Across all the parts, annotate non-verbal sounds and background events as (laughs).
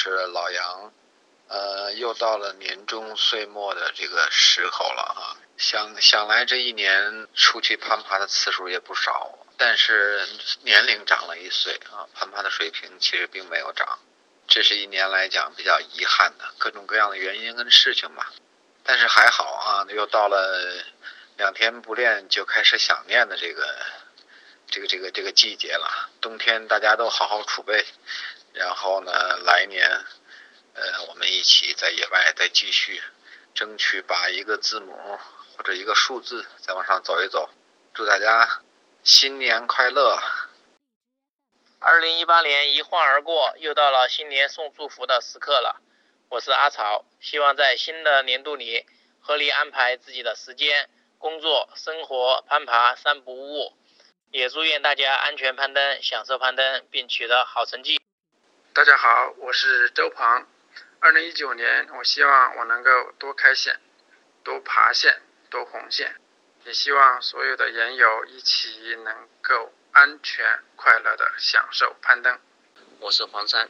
是老杨。呃，又到了年终岁末的这个时候了啊！想想来这一年出去攀爬的次数也不少，但是年龄长了一岁啊，攀爬的水平其实并没有长，这是一年来讲比较遗憾的各种各样的原因跟事情吧。但是还好啊，又到了两天不练就开始想念的这个这个这个这个季节了。冬天大家都好好储备，然后呢，来年。呃，我们一起在野外再继续，争取把一个字母或者一个数字再往上走一走。祝大家新年快乐！二零一八年一晃而过，又到了新年送祝福的时刻了。我是阿草，希望在新的年度里合理安排自己的时间、工作、生活、攀爬三不误。也祝愿大家安全攀登，享受攀登，并取得好成绩。大家好，我是周鹏。二零一九年，我希望我能够多开线，多爬线，多红线，也希望所有的研友一起能够安全快乐的享受攀登。我是黄山，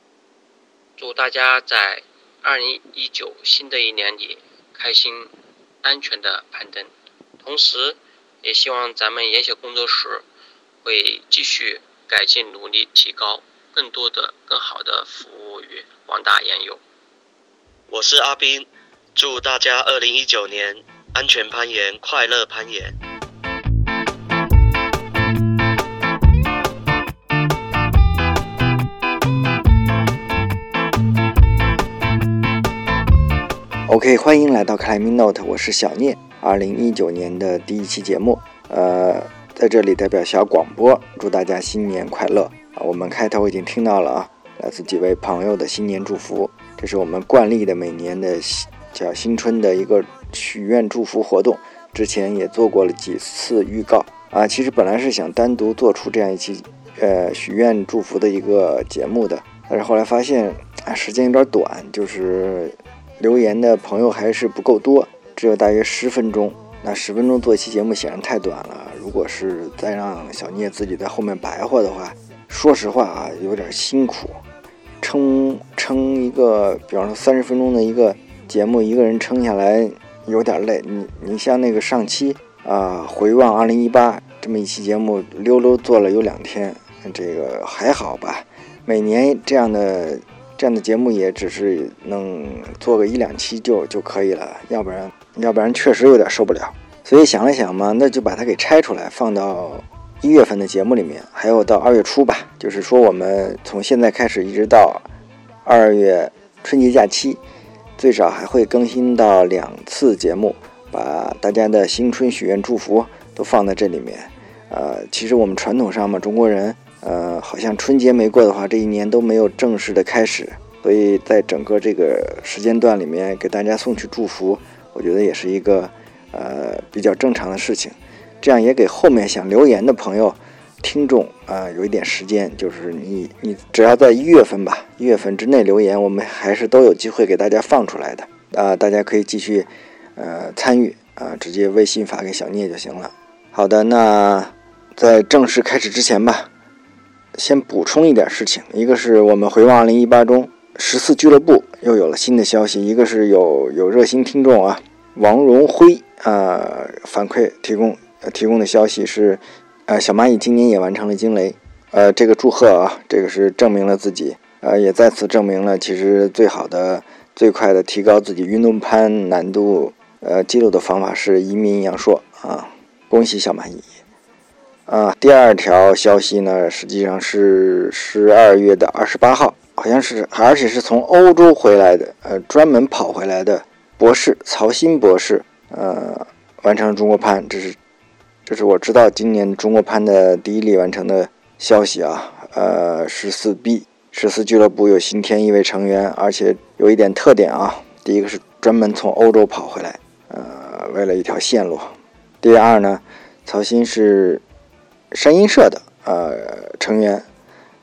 祝大家在二零一九新的一年里开心、安全的攀登，同时也希望咱们研学工作室会继续改进、努力提高，更多的、更好的服务于广大烟友。我是阿斌，祝大家二零一九年安全攀岩，快乐攀岩。OK，欢迎来到 Climbing Note，我是小聂。二零一九年的第一期节目，呃，在这里代表小广播，祝大家新年快乐啊！我们开头已经听到了啊，来自几位朋友的新年祝福。这是我们惯例的每年的新叫新春的一个许愿祝福活动，之前也做过了几次预告啊。其实本来是想单独做出这样一期呃许愿祝福的一个节目的，但是后来发现啊时间有点短，就是留言的朋友还是不够多，只有大约十分钟。那十分钟做一期节目显然太短了，如果是再让小聂自己在后面白话的话，说实话啊有点辛苦。撑撑一个，比方说三十分钟的一个节目，一个人撑下来有点累。你你像那个上期啊，回望二零一八这么一期节目，溜溜做了有两天，这个还好吧？每年这样的这样的节目也只是能做个一两期就就可以了，要不然要不然确实有点受不了。所以想了想嘛，那就把它给拆出来放到。一月份的节目里面，还有到二月初吧，就是说我们从现在开始一直到二月春节假期，最少还会更新到两次节目，把大家的新春许愿祝福都放在这里面。呃，其实我们传统上嘛，中国人，呃，好像春节没过的话，这一年都没有正式的开始，所以在整个这个时间段里面给大家送去祝福，我觉得也是一个呃比较正常的事情。这样也给后面想留言的朋友、听众啊，有一点时间，就是你你只要在一月份吧，一月份之内留言，我们还是都有机会给大家放出来的啊，大家可以继续呃参与啊，直接微信发给小聂就行了。好的，那在正式开始之前吧，先补充一点事情，一个是我们回望二零一八中十四俱乐部又有了新的消息，一个是有有热心听众啊，王荣辉啊反馈提供。呃，提供的消息是，呃，小蚂蚁今年也完成了惊雷，呃，这个祝贺啊，这个是证明了自己，呃，也再次证明了其实最好的、最快的提高自己运动攀难度呃记录的方法是移民阳朔啊，恭喜小蚂蚁！啊，第二条消息呢，实际上是十二月的二十八号，好像是，而且是从欧洲回来的，呃，专门跑回来的博士曹鑫博士，呃，完成中国攀，这是。这是我知道今年中国攀的第一例完成的消息啊，呃，十四 B 十四俱乐部有新添一位成员，而且有一点特点啊，第一个是专门从欧洲跑回来，呃，为了一条线路。第二呢，曹鑫是山鹰社的呃成员，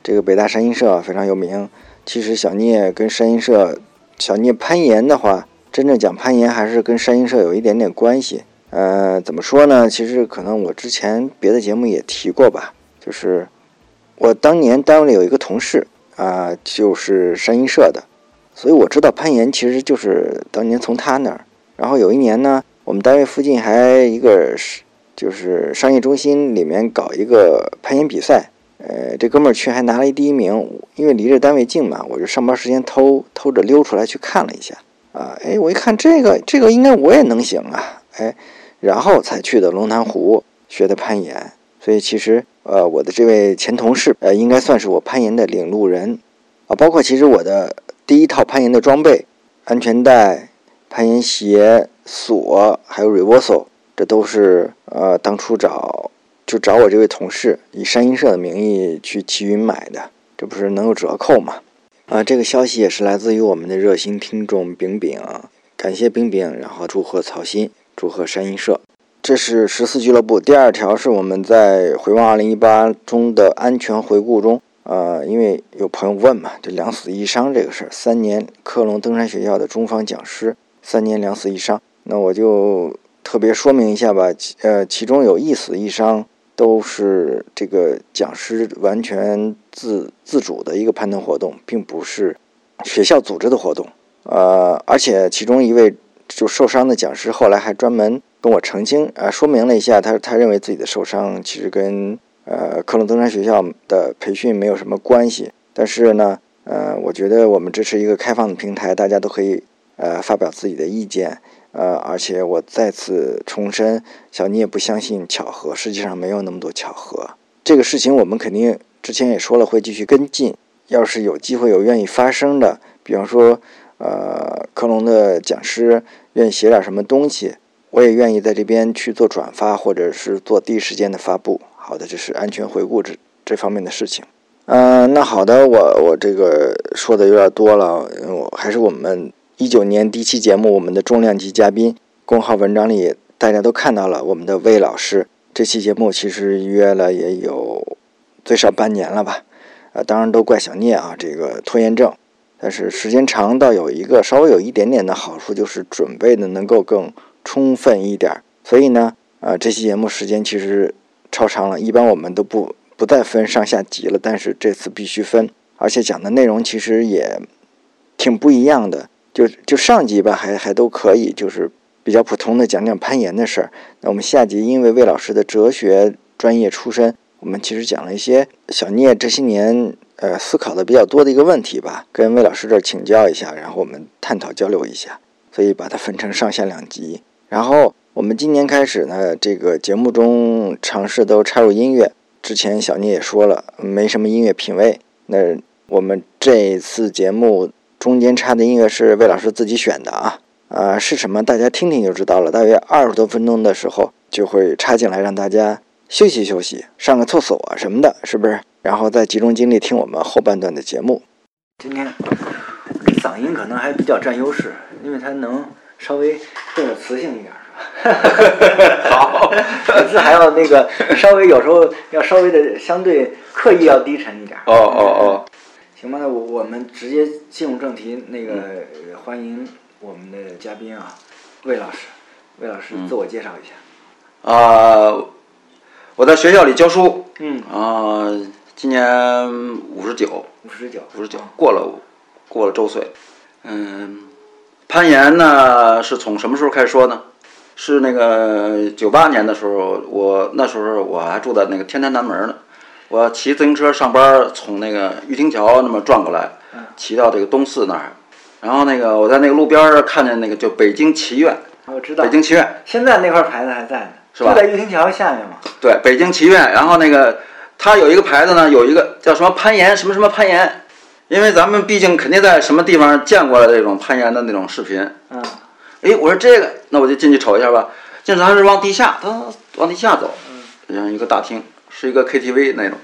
这个北大山鹰社非常有名。其实小聂跟山鹰社，小聂攀岩的话，真正讲攀岩还是跟山鹰社有一点点关系。呃，怎么说呢？其实可能我之前别的节目也提过吧，就是我当年单位里有一个同事啊，就是山鹰社的，所以我知道攀岩其实就是当年从他那儿。然后有一年呢，我们单位附近还一个是就是商业中心里面搞一个攀岩比赛，呃，这哥们儿去还拿了一第一名。因为离着单位近嘛，我就上班时间偷偷着溜出来去看了一下。啊，哎，我一看这个这个应该我也能行啊，哎，然后才去的龙潭湖学的攀岩。所以其实呃，我的这位前同事呃，应该算是我攀岩的领路人啊。包括其实我的第一套攀岩的装备，安全带。攀岩鞋、锁，还有 reversal，这都是呃当初找就找我这位同事以山鹰社的名义去齐云买的，这不是能有折扣吗？啊，这个消息也是来自于我们的热心听众饼饼，感谢饼饼，然后祝贺曹鑫，祝贺山鹰社。这是十四俱乐部第二条，是我们在回望二零一八中的安全回顾中。呃，因为有朋友问嘛，这两死一伤这个事儿，三年科隆登山学校的中方讲师。三年两死一伤，那我就特别说明一下吧。呃，其中有一死一伤，都是这个讲师完全自自主的一个攀登活动，并不是学校组织的活动。呃，而且其中一位就受伤的讲师后来还专门跟我澄清，呃，说明了一下，他他认为自己的受伤其实跟呃科隆登山学校的培训没有什么关系。但是呢，呃，我觉得我们这是一个开放的平台，大家都可以。呃，发表自己的意见，呃，而且我再次重申，小妮也不相信巧合，实际上没有那么多巧合。这个事情我们肯定之前也说了，会继续跟进。要是有机会有愿意发声的，比方说，呃，科隆的讲师愿意写点什么东西，我也愿意在这边去做转发，或者是做第一时间的发布。好的，这是安全回顾这这方面的事情。嗯，那好的，我我这个说的有点多了，我还是我们。一九年第一期节目，我们的重量级嘉宾，公号文章里大家都看到了，我们的魏老师。这期节目其实约了也有最少半年了吧？呃，当然都怪小聂啊，这个拖延症。但是时间长倒有一个稍微有一点点的好处，就是准备的能够更充分一点。所以呢，呃，这期节目时间其实超长了，一般我们都不不再分上下集了，但是这次必须分，而且讲的内容其实也挺不一样的。就就上集吧，还还都可以，就是比较普通的讲讲攀岩的事儿。那我们下集，因为魏老师的哲学专业出身，我们其实讲了一些小聂这些年呃思考的比较多的一个问题吧，跟魏老师这儿请教一下，然后我们探讨交流一下，所以把它分成上下两集。然后我们今年开始呢，这个节目中尝试都插入音乐。之前小聂也说了，没什么音乐品味。那我们这次节目。中间插的音乐是魏老师自己选的啊，啊是什么？大家听听就知道了。大约二十多分钟的时候就会插进来，让大家休息休息，上个厕所什么的，是不是？然后再集中精力听我们后半段的节目。今天嗓音可能还比较占优势，因为它能稍微更有磁性一点，是吧？(laughs) 好，可是还要那个稍微有时候要稍微的相对刻意要低沉一点。哦哦哦。行吧，那我我们直接进入正题。那个欢迎我们的嘉宾啊，魏老师。魏老师自我介绍一下。啊，我在学校里教书。嗯。啊，今年五十九。五十九。五十九，过了过了周岁。嗯，攀岩呢是从什么时候开始说呢？是那个九八年的时候，我那时候我还住在那个天坛南门呢。我骑自行车上班，从那个玉亭桥那么转过来，骑到这个东四那儿，然后那个我在那个路边看见那个就北京棋院，我知道北京棋院，现在那块牌子还在呢，是吧？就在玉亭桥下面嘛。对，北京棋院，然后那个它有一个牌子呢，有一个叫什么攀岩，什么什么攀岩，因为咱们毕竟肯定在什么地方见过了这种攀岩的那种视频。嗯。哎，我说这个，那我就进去瞅一下吧。进去它是往地下，它往地下走，像一个大厅。是一个 KTV 那种，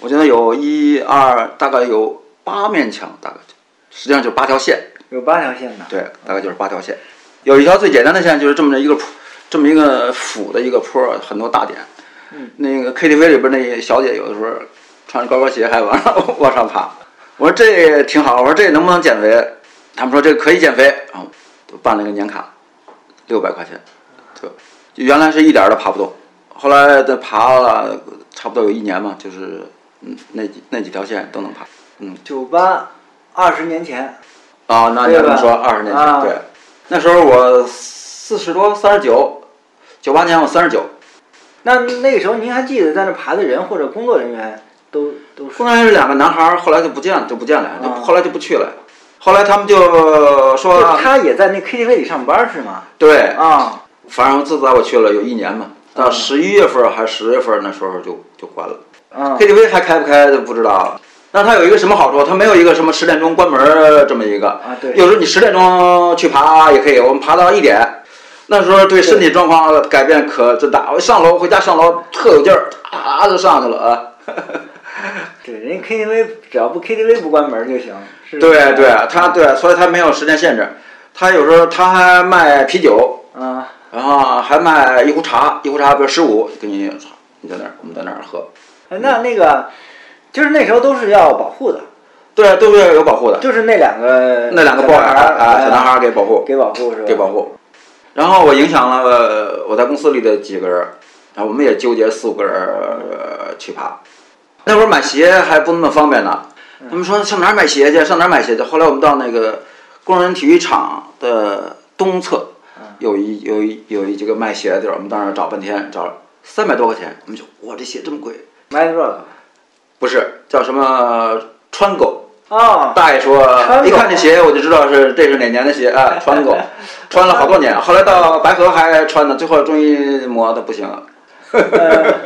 我觉得有一二，大概有八面墙，大概就实际上就八条线。有八条线呢。对，大概就是八条线。有一条最简单的线，就是这么一个坡，这么一个俯的一个坡，很多大点。嗯。那个 KTV 里边那小姐有的时候穿着高跟鞋还往上 (laughs) 往上爬。我说这挺好，我说这能不能减肥？他们说这可以减肥，然后办了个年卡，六百块钱，就原来是一点都爬不动。后来再爬了差不多有一年嘛，就是嗯那几那几条线都能爬，嗯。九八，二十年前。啊啊，那你要这么说，二十年前，对，那时候我四十多，三十九，九八年我三十九。那那个时候您还记得在那爬的人或者工作人员都都？工作人员是两个男孩儿，后来就不见了就不见了，就后来就不去了。后来他们就说他也在那 KTV 里上班是吗？对啊，反正自打我去了有一年嘛，到十一月份还是十月份那时候就就关了。嗯，KTV 还开不开就不知道了。那它有一个什么好处？它没有一个什么十点钟关门这么一个。啊，对。有时候你十点钟去爬也可以，我们爬到一点，那时候对身体状况改变可真大。我上楼回家上楼特有劲儿，啊就上去了啊。(laughs) 对，人家 KTV 只要不 KTV 不关门就行。对对，他对，所以他没有时间限制。他有时候他还卖啤酒，嗯，然后还卖一壶茶，一壶茶比如十五，给你，你在那儿，我们在那儿喝。那那个，就是那时候都是要保护的。对，都是要有保护的。就是那两个那两个抱孩儿啊，小男孩儿给保护，给保护是吧？给保护。然后我影响了我在公司里的几个人，然后我们也纠结四五个人去爬。那会儿买鞋还不那么方便呢。他们说上哪儿买鞋去？上哪儿买鞋去？后来我们到那个工人体育场的东侧，有一有一有一几个卖鞋的地儿，我们到那儿找半天，找三百多块钱。我们就哇，这鞋这么贵？Mad Rock？不是，叫什么川狗？哦，大爷说，一看这鞋我就知道是这是哪年的鞋啊，(laughs) 川狗，穿了好多年。后来到白河还穿呢，最后终于磨的不行了。(laughs)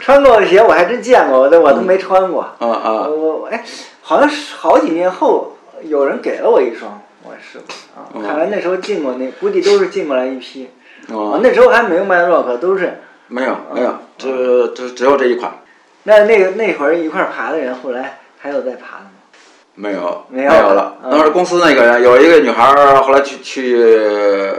穿过的鞋我还真见过，但我都没穿过。啊啊！我哎，好像是好几年后有人给了我一双，我试过啊。看来那时候进过那，估计都是进过来一批。哦。那时候还没有 Mad Rock，都是。没有没有，只只只有这一款。那那个那会儿一块爬的人，后来还有在爬？没有没有了。那会儿公司那个人有一个女孩儿，后来去去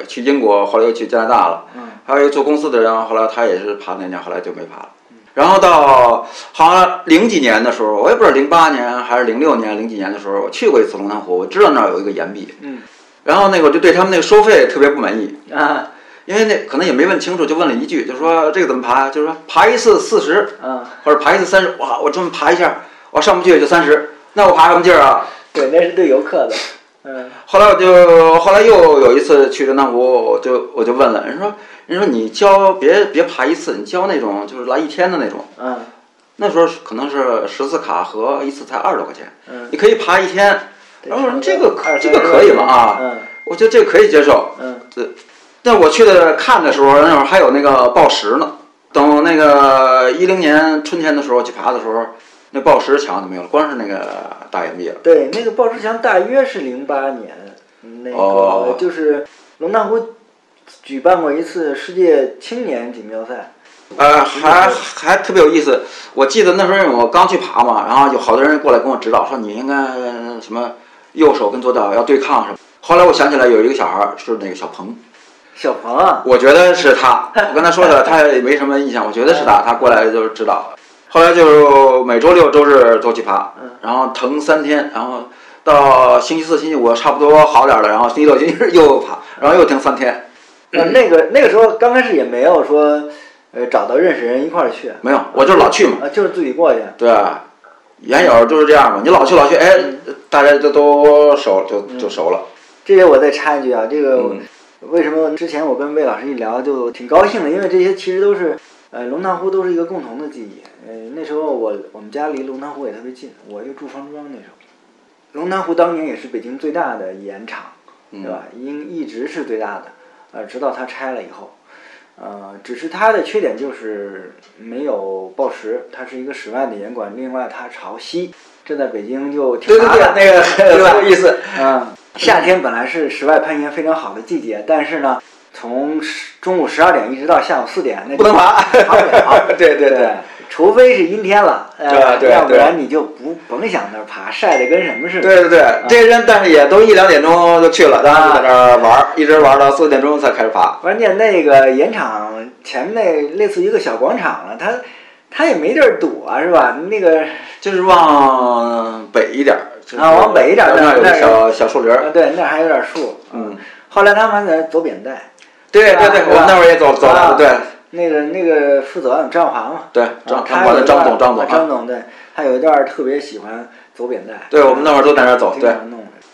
去英国，后来又去加拿大了。嗯。还有一个做公司的人，后来他也是爬那年，后来就没爬了。然后到好像零几年的时候，我也不知道零八年还是零六年，零几年的时候，我去过一次龙潭湖，我知道那儿有一个岩壁。嗯。然后那个我就对他们那个收费特别不满意啊，因为那可能也没问清楚，就问了一句，就说这个怎么爬？就是说爬一次四十，嗯，或者爬一次三十。哇，我这么爬一下，我上不去也就三十，那我爬什么劲儿啊？对，那是对游客的。嗯。后来我就后来又有一次去龙潭湖，我就我就问了，人说。人说你交别别爬一次，你交那种就是来一天的那种。嗯。那时候可能是十次卡和一次才二十多块钱。嗯。你可以爬一天。然后这个可这个可以吗？啊。嗯。我觉得这个可以接受。嗯。这，但我去的看的时候，那会儿还有那个报时呢。等那个一零年春天的时候去爬的时候，那报石墙就没有了，光是那个大岩壁了。对，那个报石墙大约是零八年，那个就是龙潭湖。举办过一次世界青年锦标赛，呃，还还特别有意思。我记得那时候我刚去爬嘛，然后有好多人过来跟我指导，说你应该什么右手跟左脚要对抗什么。后来我想起来有一个小孩是那个小鹏，小鹏啊，我觉得是他。我跟他说的，他也没什么印象，我觉得是他。(laughs) 他过来就是指导。后来就每周六周日都去爬，然后疼三天，然后到星期四、星期五差不多好点了，然后星期六、星期日又爬，然后又停三天。呃，那个那个时候刚开始也没有说，呃，找到认识人一块儿去。没有，我就是老去嘛。啊，就是自己过去。对，原友就是这样嘛。你老去老去，哎，大家就都熟，就就熟了。这些我再插一句啊，这个为什么之前我跟魏老师一聊就挺高兴的？因为这些其实都是，呃，龙潭湖都是一个共同的记忆。呃，那时候我我们家离龙潭湖也特别近，我就住方庄那时候。龙潭湖当年也是北京最大的盐场，对吧？应一直是最大的。呃，直到它拆了以后，呃，只是它的缺点就是没有报时，它是一个室外的盐管，另外它朝西，这在北京就挺对对对，那个 (laughs) 很 (laughs) 有意思。嗯，夏天本来是室外攀岩非常好的季节，但是呢，从十中午十二点一直到下午四点，那不能爬，爬不了。(laughs) 对对对。除非是阴天了，对对，要不然你就不甭想那儿爬，晒得跟什么似的。对对对，这些人但是也都一两点钟就去了，然后在那儿玩，一直玩到四点钟才开始爬。关键那个盐场前面那类似于一个小广场了，它它也没地儿躲是吧？那个就是往北一点啊，往北一点那儿有个小小树林儿，对，那还有点树。嗯。后来他们还在走扁带。对对对，我们那会儿也走走了，对。那个那个副总张华嘛，对，张他管的张总张总张总对，他有一段特别喜欢走扁带，对我们那会儿都在那儿走，对。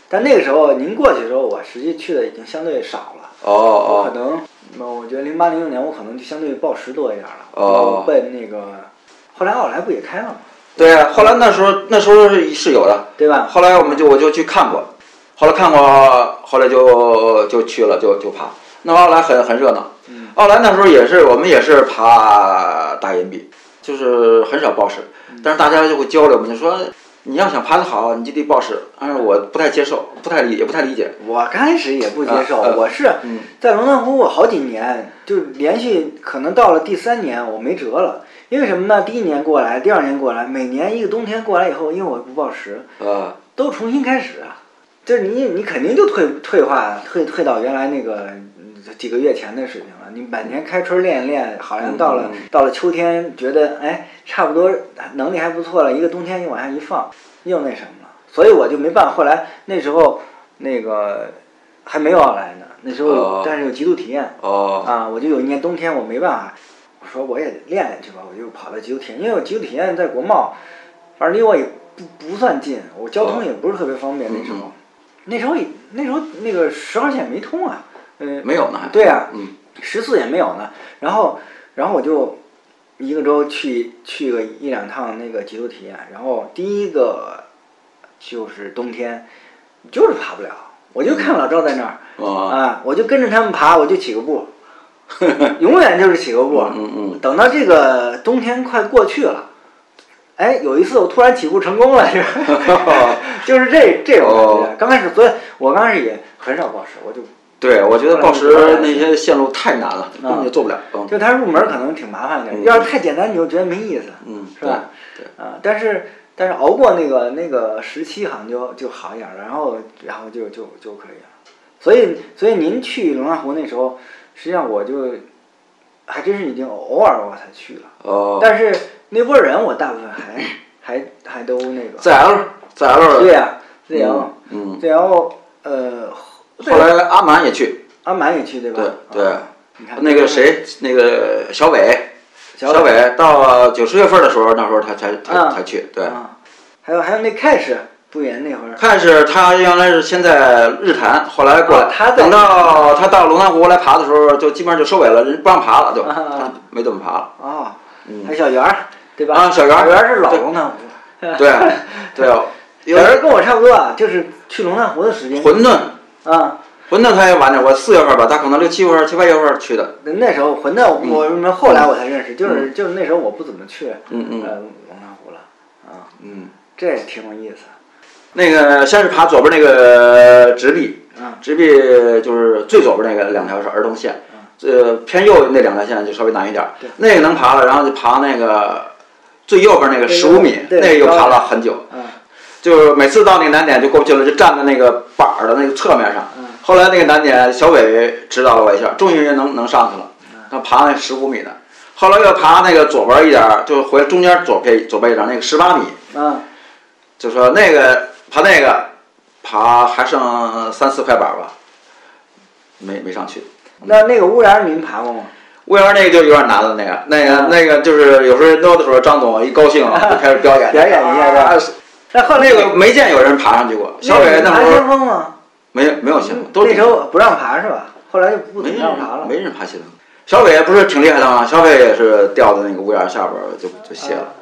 但那个时候您过去的时候，我实际去的已经相对少了。哦哦我可能，那我觉得零八零六年我可能就相对报时多一点了。哦我奔那个，后来奥莱不也开了吗？对呀、后来那时候那时候是是有的，对吧？后来我们就我就去看过，后来看过，后来就就去了，就就爬。那奥莱很很热闹，嗯奥莱那时候也是我们也是爬大岩壁，就是很少报时，嗯但是大家就会交流嘛，就说你要想爬得好，你就得报时。但是我不太接受，不太理也不太理解。我刚开始也不接受，啊啊我是嗯在龙潭湖我好几年，就连续可能到了第三年我没辙了。因为什么呢？第一年过来，第二年过来，每年一个冬天过来以后，因为我不报时，呃，都重新开始啊。就是你，你肯定就退退化，退退到原来那个嗯几个月前的事情了。你每年开春练一练，好像到了、到了秋天，觉得哎差不多能力还不错了，一个冬天你往下一放，又那什么了。所以我就没办法。后来那时候那个还没有奥莱呢，那时候、哦但是有极度体验哦，啊，我就有一年冬天我没办法，我说我也练练去吧，我就跑到极度体验，因为我极度体验在国贸，反正离我也不不算近，我交通也不是特别方便。那时候，嗯那时候也那时候那个十号线没通啊，嗯、没有呢还。对啊嗯十四也没有呢。然后，然后我就一个周去去个一两趟那个极度体验。然后第一个就是冬天，就是爬不了。我就看老赵在那儿、啊，啊，我就跟着他们爬，我就起个步，(laughs) 永远就是起个步。嗯嗯等到这个冬天快过去了，哎，有一次我突然起步成功了，(laughs) 就是这这种感觉哦。刚开始，所以我刚开始也很少暴食，我就对，我觉得报时那些线路太难了，根本就做不了。嗯就它入门可能挺麻烦的，嗯要是太简单你就觉得没意思，嗯，是吧？对？啊，但是但是熬过那个那个时期好像就就好一点了，然后然后就就就可以了。所以所以您去龙潭湖那时候，实际上我就还真是已经偶尔我才去了，哦，但是那波人我大部分还还还都那个 ZL ZL 对呀、ZL 嗯，ZL 呃，后来阿满也去，阿满也去对吧？对对。那个谁，那个小伟，小小伟到九十月份的时候，那时候他才才啊。才去，对。啊，还有还有那 Cash 不远那会儿。开始他原来是先在日坛，后来过来，等到他到龙潭湖来爬的时候，就基本上就收尾了，人不让爬了，就啊。他没怎么爬了。哦，嗯。还有小圆儿对吧？啊小圆儿。小圆儿是老龙潭湖。对对，有 (laughs) 小圆儿跟我差不多啊，就是去龙潭湖的时间。馄饨，啊，馄饨他也晚点，我四月份吧，他可能六七月份、七八月份去的。那那时候馄饨我们后来我才认识，就是就是那时候我不怎么去嗯嗯。呃龙潭湖了啊，嗯，这也挺有意思。那个先是爬左边那个直壁，啊直壁就是最左边那个两条是儿童线，呃，偏右那两条线就稍微难一点，那个能爬了，然后就爬那个最右边那个十五米，那个又爬了很久。嗯就是每次到那个难点就过不去了，就站在那个板儿的那个侧面上。嗯后来那个难点，小伟指导了我一下，终于能能上去了。他爬那十五米的，后来又爬那个左边一点，就回中间左边左边一点那个十八米，嗯就说那个爬那个爬还剩三四块板儿吧，没没上去。那那个屋檐您爬过吗？屋檐那个就有点难了，那个那个啊那个就是有时候人多的时候，张总一高兴 (laughs) 就开始表演表演一下是吧啊那后来那个没见有人爬上去过，小伟那爬先时候锋吗？没有没有先锋，都那时候不让爬是吧？后来就不怎让爬了。没人爬先锋。小伟不是挺厉害的吗？小伟也是掉在那个屋檐下边儿就就歇了，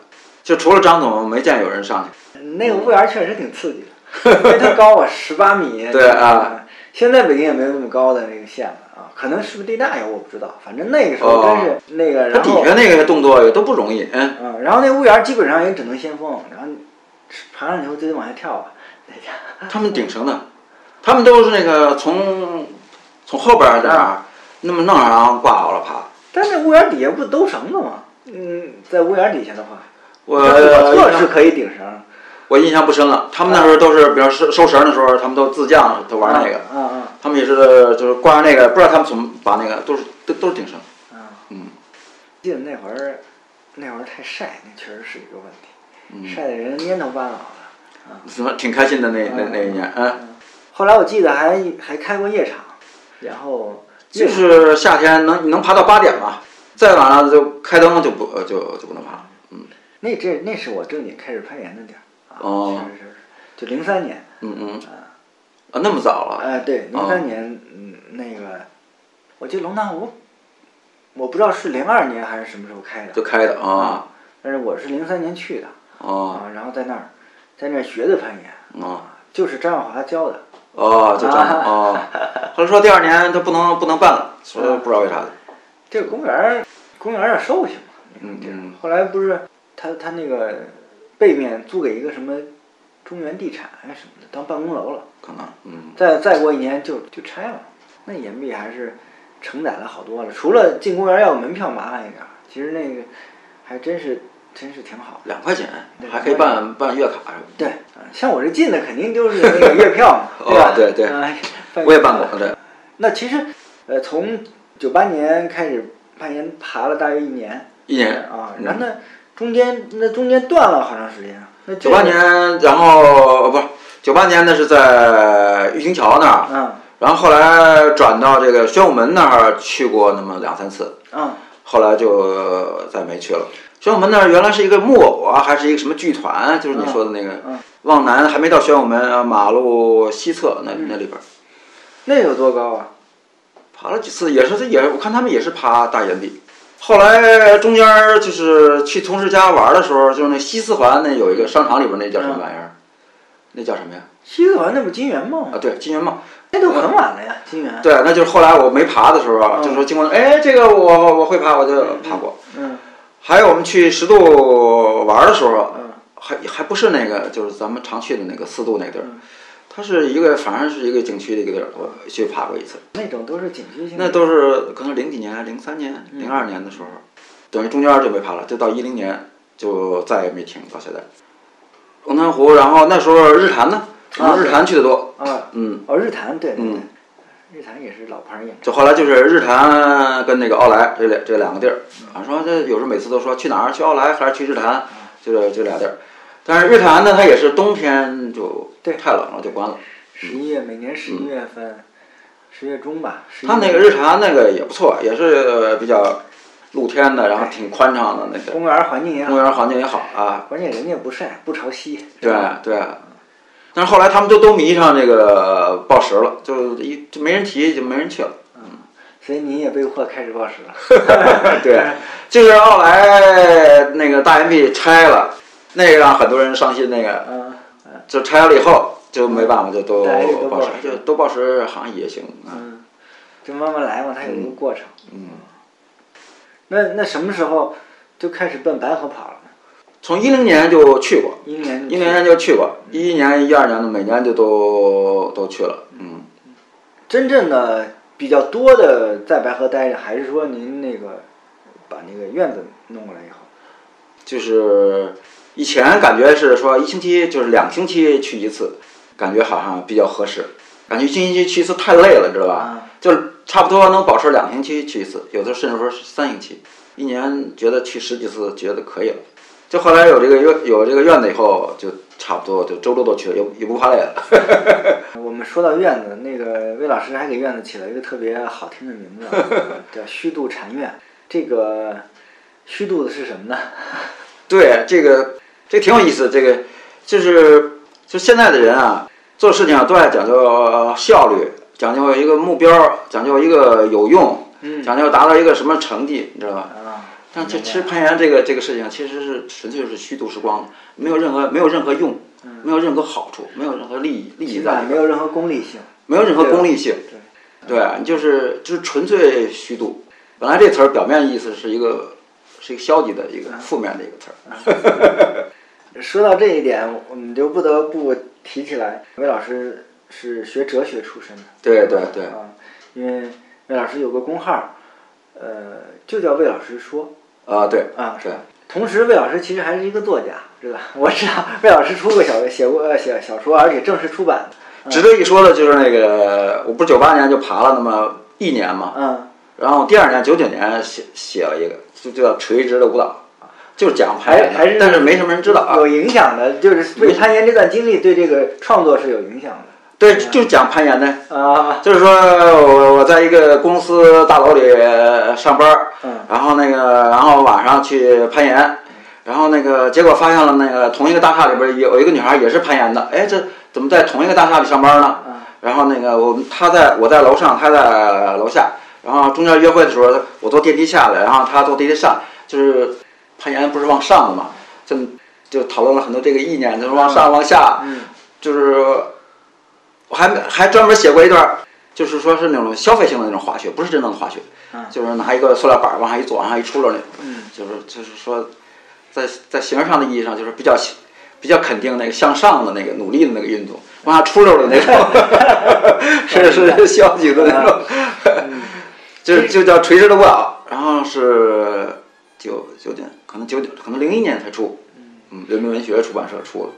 就除了张总，没见有人上去。那个屋檐确实挺刺激的，(laughs) 因为它高啊，十八米。对啊。现在北京也没有那么高的那个线了啊，可能是不是地大有我不知道，反正那个时候真是那个，他然后底下那个动作也都不容易，嗯，嗯，然后那屋檐基本上也只能先锋，然后爬上以后就得往下跳啊，那 (laughs) 家他们顶绳的，他们都是那个从从后边儿在那儿那么弄上，然后挂好了爬。但那屋檐底下不都绳子吗？嗯，在屋檐底下的话，我我测是可以顶绳。我印象不深了，他们那时候都是，比如收收绳的时候，他们都自降，都玩那个。嗯嗯他们也是就是挂上那个，不知道他们怎么把那个都是都都是顶绳。嗯。嗯。记得那会儿，那会儿太晒，那确实是一个问题，嗯，晒得人蔫头巴脑的。什么挺开心的那那那一年，嗯，后来我记得还还开过夜场，然后就是夏天能能爬到八点吧，再晚了就开灯就不就就不能爬了。嗯。那这那是我正经开始攀岩的点儿啊，哦。是是是，就零三年，嗯嗯，啊，那么早了？哎，对，零三年，嗯，那个，我记得龙潭湖，我不知道是零二年还是什么时候开的，就开的啊。但是我是零三年去的，啊，然后在那儿，在那儿学的攀岩，啊，就是张耀华教的。哦，就这样哦。(laughs) 后来说第二年他不能不能办了，说不知道为啥的。这个公园公园有点受气嘛。嗯嗯。后来不是他他那个背面租给一个什么中原地产什么的当办公楼了。可能。嗯。再再过一年就就拆了，那岩壁还是承载了好多了。除了进公园要门票麻烦一点，其实那个还真是。真是挺好，两块钱还可以办办月卡是吧？对，像我这进的肯定就是那个月票嘛，(laughs) 对吧？对对，我也办过。对，那其实，呃，从九八年开始攀岩爬了大约一年，一年啊，然后那中间那中间断了好长时间。那九八年，然后不是九八年，那是在玉清桥那儿，嗯，然后后来转到这个宣武门那儿去过那么两三次，嗯，后来就再没去了。宣武门那儿原来是一个木偶啊，还是一个什么剧团？就是你说的那个，往南还没到玄武门马路西侧那那里边。那有多高啊？爬了几次，也是也，我看他们也是爬大岩壁。后来中间就是去同事家玩的时候，就是那西四环那有一个商场里边那叫什么玩意儿？那叫什么呀？西四环那不金源吗？啊，对，金源茂。那都很晚了呀，金源。对，那就是后来我没爬的时候，就说经过，哎，这个我我会爬，我就爬过。嗯。还有我们去十渡玩的时候，还还不是那个，就是咱们常去的那个四渡那地儿，它是一个，反正是一个景区的一个地儿，我去爬过一次。那种都是景区性。那都是可能零几年、零三年、零二年的时候，等于中间就没爬了，就到一零年就再也没停到现在。龙潭湖，然后那时候日坛呢，日坛去的多。啊，嗯。哦，日坛对。嗯。日坛也是老牌儿就后来就是日坛跟那个奥莱这两这两个地儿，啊说这有时候每次都说去哪儿去奥莱还是去日坛，就这这俩地儿。但是日坛呢，它也是冬天就太冷了就关了。十一月每年十一月份，十月中吧。它那个日坛那个也不错，也是比较露天的，然后挺宽敞的那个。公园环境也好。公园环境也好啊。关键人家不晒不潮汐。对对。但是后来他们就都迷上这个报时了，就一就没人提，就没人去了。嗯，所以你也被迫开始报时了。(laughs) 对，就是后来那个大岩壁拆了，那个让很多人伤心。那个，嗯，就拆了以后就没办法，就都报时，就都报时好像也行。嗯，就慢慢来嘛，它有一个过程。嗯。那那什么时候就开始奔白河跑了？从一零年就去过，一零年一零年就去过，一一年、一二年的每年就都都去了。嗯，真正的比较多的在白河待着，还是说您那个把那个院子弄过来以后？就是以前感觉是说一星期就是两星期去一次，感觉好像比较合适。感觉一星期去一次太累了，知道吧？就是差不多能保持两星期去一次，有的甚至说三星期，一年觉得去十几次觉得可以了。就后来有这个院有这个院子以后，就差不多就周周都去了，也也不怕累了。(laughs) 我们说到院子，那个魏老师还给院子起了一个特别好听的名字，(laughs) 叫虚度禅院。这个虚度的是什么呢？(laughs) 对，这个这挺有意思。这个就是就现在的人啊，做事情啊都爱讲究效率，讲究一个目标，讲究一个有用，讲究达到一个什么成绩，你知道吧？但其实攀岩这个这个事情其实是纯粹是虚度时光的，没有任何没有任何用，没有任何好处，没有任何利益利益在，没有任何功利性，没有任何功利性，对，对你就是就是纯粹虚度。本来这词儿表面意思是一个是一个消极的一个负面的一个词儿。说到这一点，我们就不得不提起来，魏老师是学哲学出身的，对对对，啊，因为魏老师有个公号，呃，就叫魏老师说。啊，对啊，是。同时，魏老师其实还是一个作家，对吧我知道魏老师出过小写过写小说，而且正式出版的。值得一说的就是那个，我不是九八年就爬了那么一年嘛，嗯，然后第二年九九年写写了一个，就叫垂直的舞蹈，就是讲还，还是但是没什么人知道啊。有影响的，就是魏攀岩这段经历对这个创作是有影响的。对，就是讲攀岩的。啊，就是说我我在一个公司大楼里上班，嗯，然后那个然后晚上去攀岩，然后那个结果发现了那个同一个大厦里边有有一个女孩也是攀岩的，哎，这怎么在同一个大厦里上班呢？然后那个我们他在我在楼上，她在楼下，然后中间约会的时候，我坐电梯下来，然后她坐电梯上，就是攀岩不是往上的嘛，就就讨论了很多这个意念，就是往上往下，嗯。就是我还还专门写过一段儿，就是说是那种消费性的那种滑雪，不是真正的滑雪，嗯就是拿一个塑料板儿往上一坐，往上一出溜那种，嗯就是就是说，在在形式上的意义上，就是比较比较肯定那个向上的那个努力的那个运动，往下出溜的那种，(laughs) 是是消极的那种，(laughs) 就就叫垂直的舞蹈，然后是九九点，可能九点，可能零一年才出，嗯，人民文学出版社出的。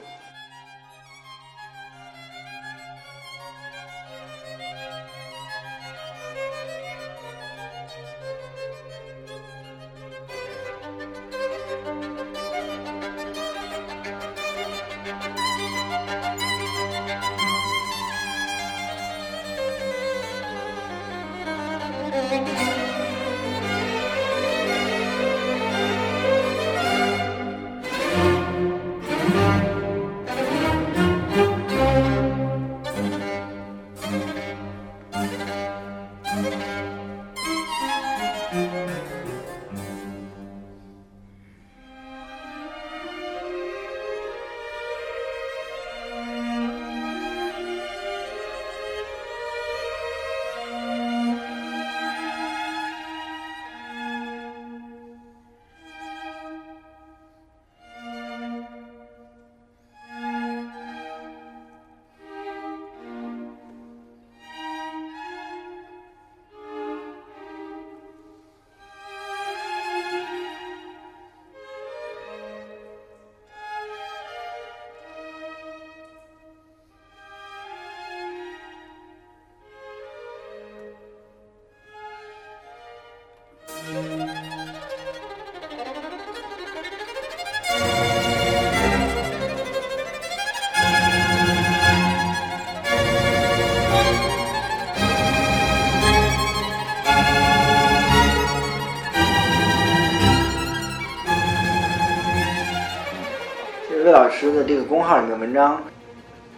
老师的这个公号里面文章，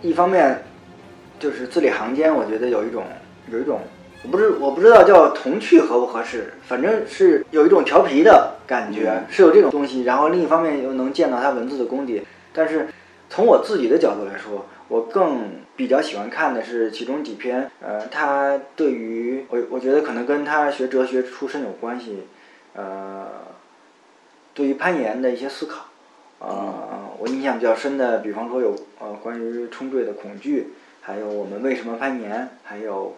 一方面就是字里行间，我觉得有一种有一种，我不知我不知道叫童趣合不合适，反正是有一种调皮的感觉，嗯是有这种东西。然后另一方面又能见到他文字的功底，但是从我自己的角度来说，我更比较喜欢看的是其中几篇，呃，他对于我我觉得可能跟他学哲学出身有关系，呃，对于攀岩的一些思考。呃，我印象比较深的，比方说有呃关于冲坠的恐惧，还有我们为什么攀岩，还有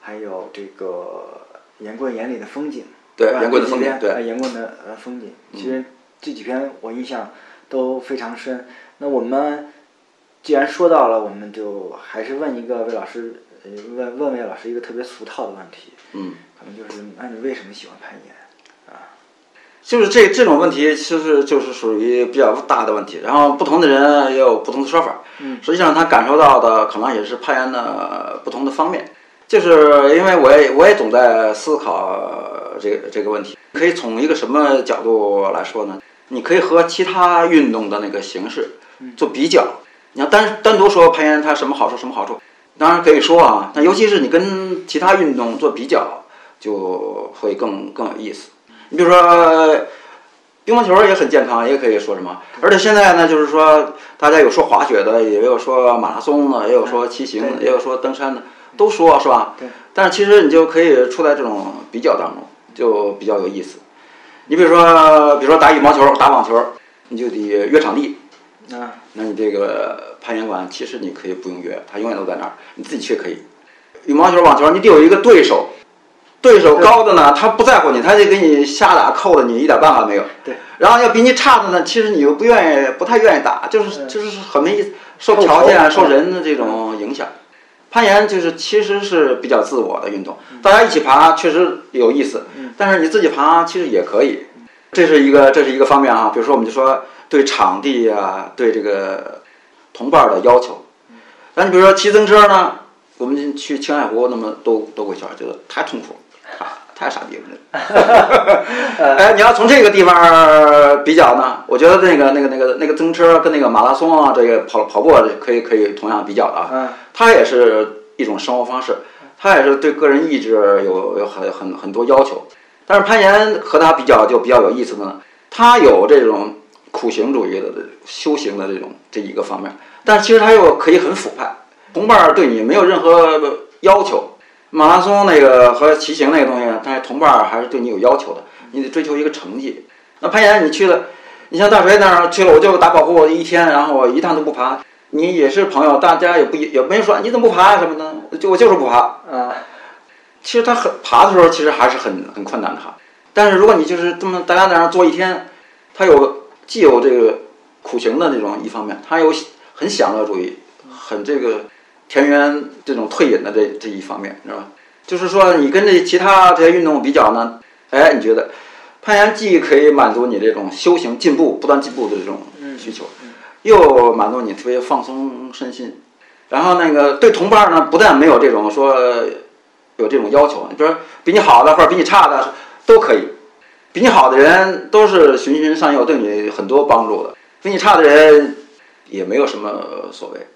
还有这个 (silence) 岩棍眼里的风景，对吧岩棍的风景对这几篇呃岩棍的呃风景，其实这几篇我印象都非常深。那我们既然说到了，我们就还是问一个魏老师，呃问问魏老师一个特别俗套的问题，嗯，可能就是那你为什么喜欢攀岩？就是这这种问题，其实就是属于比较大的问题。然后不同的人也有不同的说法。嗯实际上他感受到的可能也是攀岩的不同的方面。就是因为我也我也总在思考这个这个问题，可以从一个什么角度来说呢？你可以和其他运动的那个形式做比较。你要单单独说攀岩它什么好处什么好处，当然可以说啊，但尤其是你跟其他运动做比较，就会更更有意思。你比如说，乒乓球也很健康，也可以说什么。而且现在呢，就是说，大家有说滑雪的，也有说马拉松的，也有说骑行的，也有说登山的，都说是吧？对。但是其实你就可以处在这种比较当中，就比较有意思。你比如说，比如说打羽毛球、打网球，你就得约场地。啊，那你这个攀岩馆，其实你可以不用约，它永远都在那儿，你自己去可以。羽毛球、网球，你得有一个对手，对手高的呢，他不在乎你，他就给你瞎打扣的，你一点办法没有。对。然后要比你差的呢，其实你又不愿意，不太愿意打，就是嗯就是很没意思，受条件、受人的这种影响。攀岩就是其实是比较自我的运动，大家一起爬确实有意思，但是你自己爬其实也可以。这是一个这是一个方面啊，比如说我们就说对场地啊，对这个同伴儿的要求。那你比如说骑自行车呢，我们去青海湖那么兜兜过一圈儿，觉得太痛苦了，太太傻逼了。(laughs) 哎，你要从这个地方比较呢，我觉得那个那个那个那个自行车跟那个马拉松啊，这个跑跑步啊可以可以同样比较的啊。嗯它也是一种生活方式，它也是对个人意志有有很很很多要求。但是攀岩和它比较就比较有意思的呢，它有这种苦行主义的修行的这种这一个方面，但其实它又可以很腐败，同伴对你没有任何要求。马拉松那个和骑行那个东西，它同伴还是对你有要求的，你得追求一个成绩。那攀岩你去了，你像大锤那儿去了，我就打保护一天，然后我一趟都不爬。你也是朋友，大家也不也没说你怎么不爬啊什么的，就我就是不爬啊。其实他很爬的时候，其实还是很很困难的哈。但是如果你就是这么大家在那儿坐一天，他有既有这个苦行的这种一方面，他有很享乐主义，很这个田园这种退隐的这这一方面，是吧？就是说你跟这其他这些运动比较呢，哎，你觉得攀岩既可以满足你这种修行进步、不断进步的这种需求，又满足你特别放松身心。然后那个对同伴呢，不但没有这种说有这种要求，你比如说比你好的或者比你差的都可以，比你好的人都是循循善诱，对你很多帮助的；比你差的人也没有什么所谓。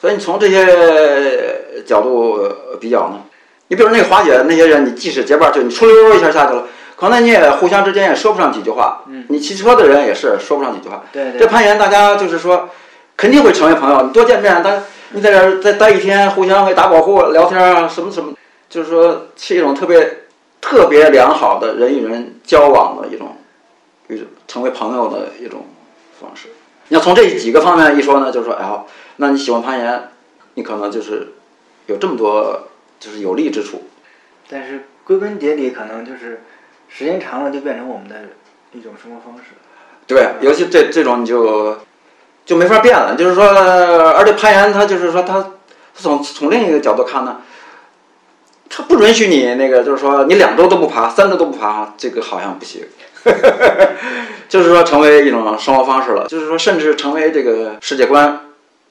所以你从这些角度比较呢，你比如那个华姐那些人，你即使结伴就你出溜一下下去了，可能你也互相之间也说不上几句话。嗯，你骑车的人也是说不上几句话。对对。这攀岩大家就是说，肯定会成为朋友。你多见面，但你在这儿再待一天，互相给打保护、聊天啊，什么什么，就是说是一种特别特别良好的人与人交往的一种一种成为朋友的一种方式。你要从这几个方面一说呢，就是说，哎呀，那你喜欢攀岩，你可能就是有这么多就是有利之处。但是归根结底，可能就是时间长了就变成我们的一种生活方式。对，尤其这这种你就就没法变了。就是说，而且攀岩它就是说它从从另一个角度看呢，它不允许你那个就是说你两周都不爬，三周都不爬，这个好像不行。(laughs) 就是说，成为一种生活方式了。就是说，甚至成为这个世界观。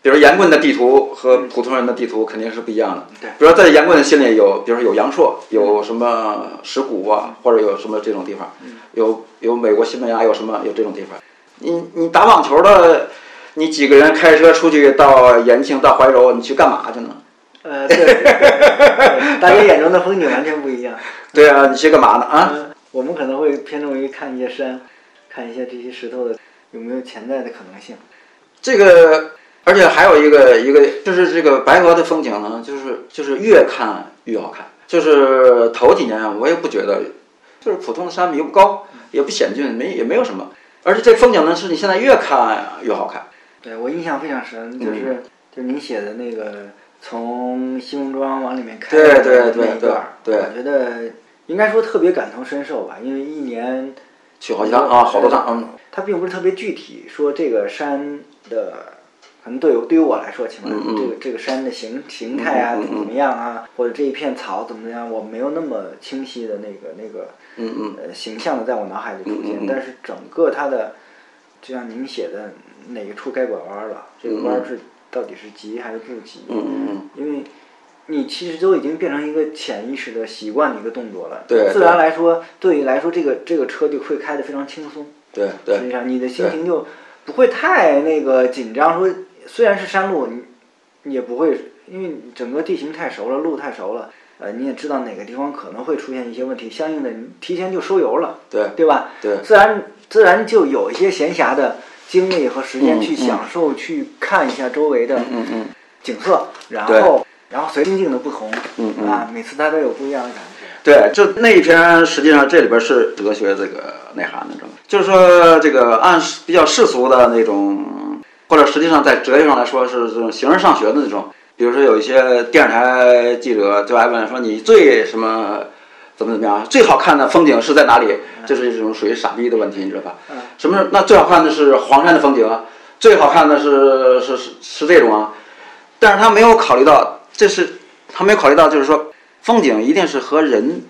比如严棍的地图和普通人的地图肯定是不一样的。对。比如在严棍的心里有，比如说有阳朔，有什么石鼓啊，或者有什么这种地方。有有美国西班牙有什么有这种地方？你你打网球的，你几个人开车出去到延庆到怀柔，你去干嘛去呢？呃，对。大家眼中的风景完全不一样。(laughs) 对啊，你去干嘛呢？啊？我们可能会偏重于看一些山，看一些这些石头的有没有潜在的可能性。这个，而且还有一个一个，就是这个白河的风景呢，就是就是越看越好看。就是头几年我也不觉得，就是普通的山也不高，也不险峻，没也没有什么。而且这风景呢，是你现在越看越好看。对我印象非常深，就是就您写的那个从西孟庄往里面开对对对对，我觉得。应该说特别感同身受吧，因为一年去好几趟啊，好多趟。嗯，它并不是特别具体，说这个山的，可能对对于我来说，起码这个这个山的形形态啊怎么样啊，或者这一片草怎么样，我没有那么清晰的那个那个嗯嗯呃形象的在我脑海里出现。但是整个它的，就像您写的哪个处该拐弯了，这个弯是到底是急还是不急？嗯嗯嗯，因为。你其实都已经变成一个潜意识的习惯的一个动作了。对。自然来说，对于来说，这个这个车就会开得非常轻松。对对。实际上，你的心情就不会太那个紧张。说虽然是山路，你你也不会，因为整个地形太熟了，路太熟了。呃，你也知道哪个地方可能会出现一些问题，相应的你提前就收油了。对。对吧？对。自然自然就有一些闲暇的精力和时间去享受，去看一下周围的景色，然后。然后随心境的不同，嗯嗯啊，每次它都有不一样的感觉。对，就那一篇，实际上这里边是哲学这个内涵的，就是说这个按比较世俗的那种，或者实际上在哲学上来说是这种形而上学的那种。比如说有一些电视台记者就爱问说你最什么怎么怎么样，最好看的风景是在哪里？这是一种属于傻逼的问题，你知道吧？什么？那最好看的是黄山的风景啊，最好看的是是是是这种啊，但是他没有考虑到。这是他没有考虑到，就是说，风景一定是和人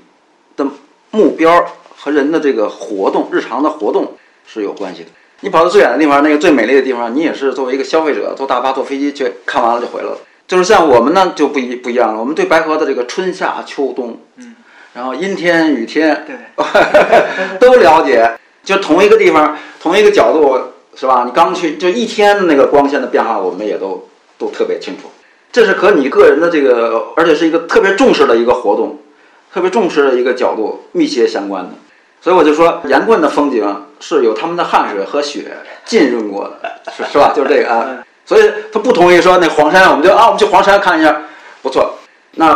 的目标和人的这个活动、日常的活动是有关系的。你跑到最远的地方，那个最美丽的地方，你也是作为一个消费者，坐大巴、坐飞机去看完了就回来了。就是像我们呢，就不一不一样了。我们对白河的这个春夏秋冬，嗯，然后阴天雨天，对，(laughs) 都了解。就同一个地方，同一个角度，是吧？你刚去，就一天的那个光线的变化，我们也都都特别清楚。这是和你个人的这个，而且是一个特别重视的一个活动，特别重视的一个角度密切相关的。所以我就说，盐棍的风景是有他们的汗水和血浸润过的，是是吧？就是这个啊。(laughs) 所以他不同意说那黄山，我们就啊，我们去黄山看一下，不错。那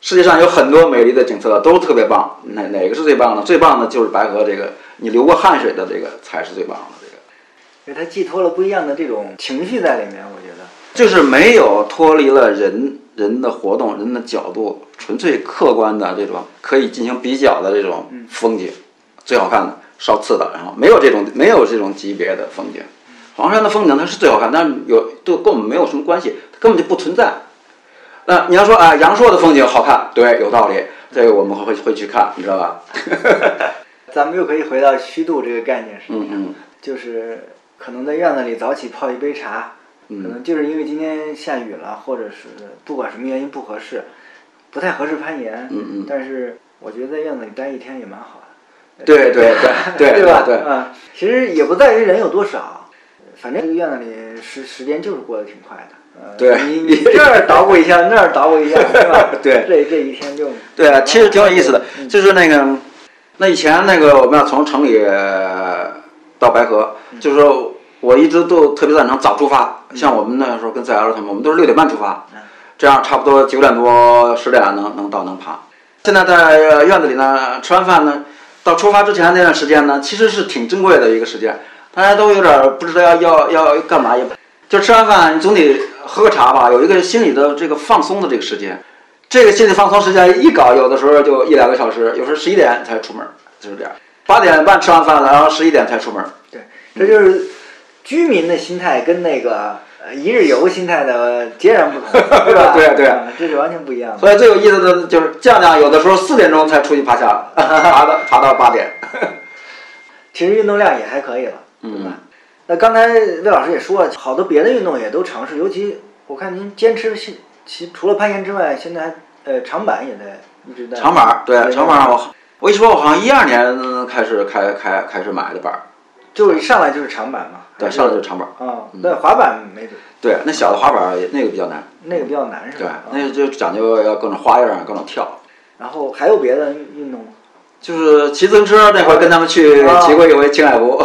世界上有很多美丽的景色都特别棒，哪哪个是最棒的？最棒的就是白河这个，你流过汗水的这个才是最棒的这个。因为它寄托了不一样的这种情绪在里面，我觉得。就是没有脱离了人人的活动、人的角度，纯粹客观的这种可以进行比较的这种风景，最好看的、烧刺的，然后没有这种没有这种级别的风景。黄山的风景它是最好看，但是有都跟我们没有什么关系，它根本就不存在。那你要说啊，阳朔的风景好看，对，有道理，这个我们会会去看，你知道吧？(laughs) 咱们又可以回到虚度这个概念上，嗯嗯，就是可能在院子里早起泡一杯茶。可能就是因为今天下雨了，或者是不管什么原因不合适，不太合适攀岩。嗯嗯。但是我觉得在院子里待一天也蛮好的。对对对对对吧？对。嗯，(laughs) 其实也不在于人有多少，反正这个院子里时时间就是过得挺快的。对。你你这儿捣鼓一下，那儿捣鼓一下，(laughs) 是吧？对。这这一天就。对啊，其实挺有意思的，就是那个，那以前那个我们要从城里到白河，就是说。我一直都特别赞成早出发，像我们那时候跟 ZL 他们，我们都是六点半出发，这样差不多九点多十点能能到能爬。现在在院子里呢，吃完饭呢，到出发之前那段时间呢，其实是挺珍贵的一个时间，大家都有点不知道要要要干嘛，也就吃完饭你总得喝个茶吧，有一个心理的这个放松的这个时间，这个心理放松时间一搞，有的时候就一两个小时，有时候十一点才出门，就是这样，八点半吃完饭了，然后十一点才出门。对，这就是。居民的心态跟那个一日游心态的截然不同，对吧？(laughs) 对对，这是完全不一样的。所以最有意思的就是酱酱有的时候四点钟才出去爬山，爬到爬到八点。(laughs) 其实运动量也还可以了，对吧？那刚才魏老师也说了，好多别的运动也都尝试，尤其我看您坚持现其除了攀岩之外，现在呃长板也在一直在。长板对长板我我一说我好像一二年开始开开开始买的板。就一上来就是长板嘛，对，上来就是长板。啊，那滑板没准对，那小的滑板那个比较难。那个比较难是吧？对，那个就讲究要各种花样，各种跳。然后还有别的运动吗？就是骑自行车那会儿跟他们去骑过一回青海湖。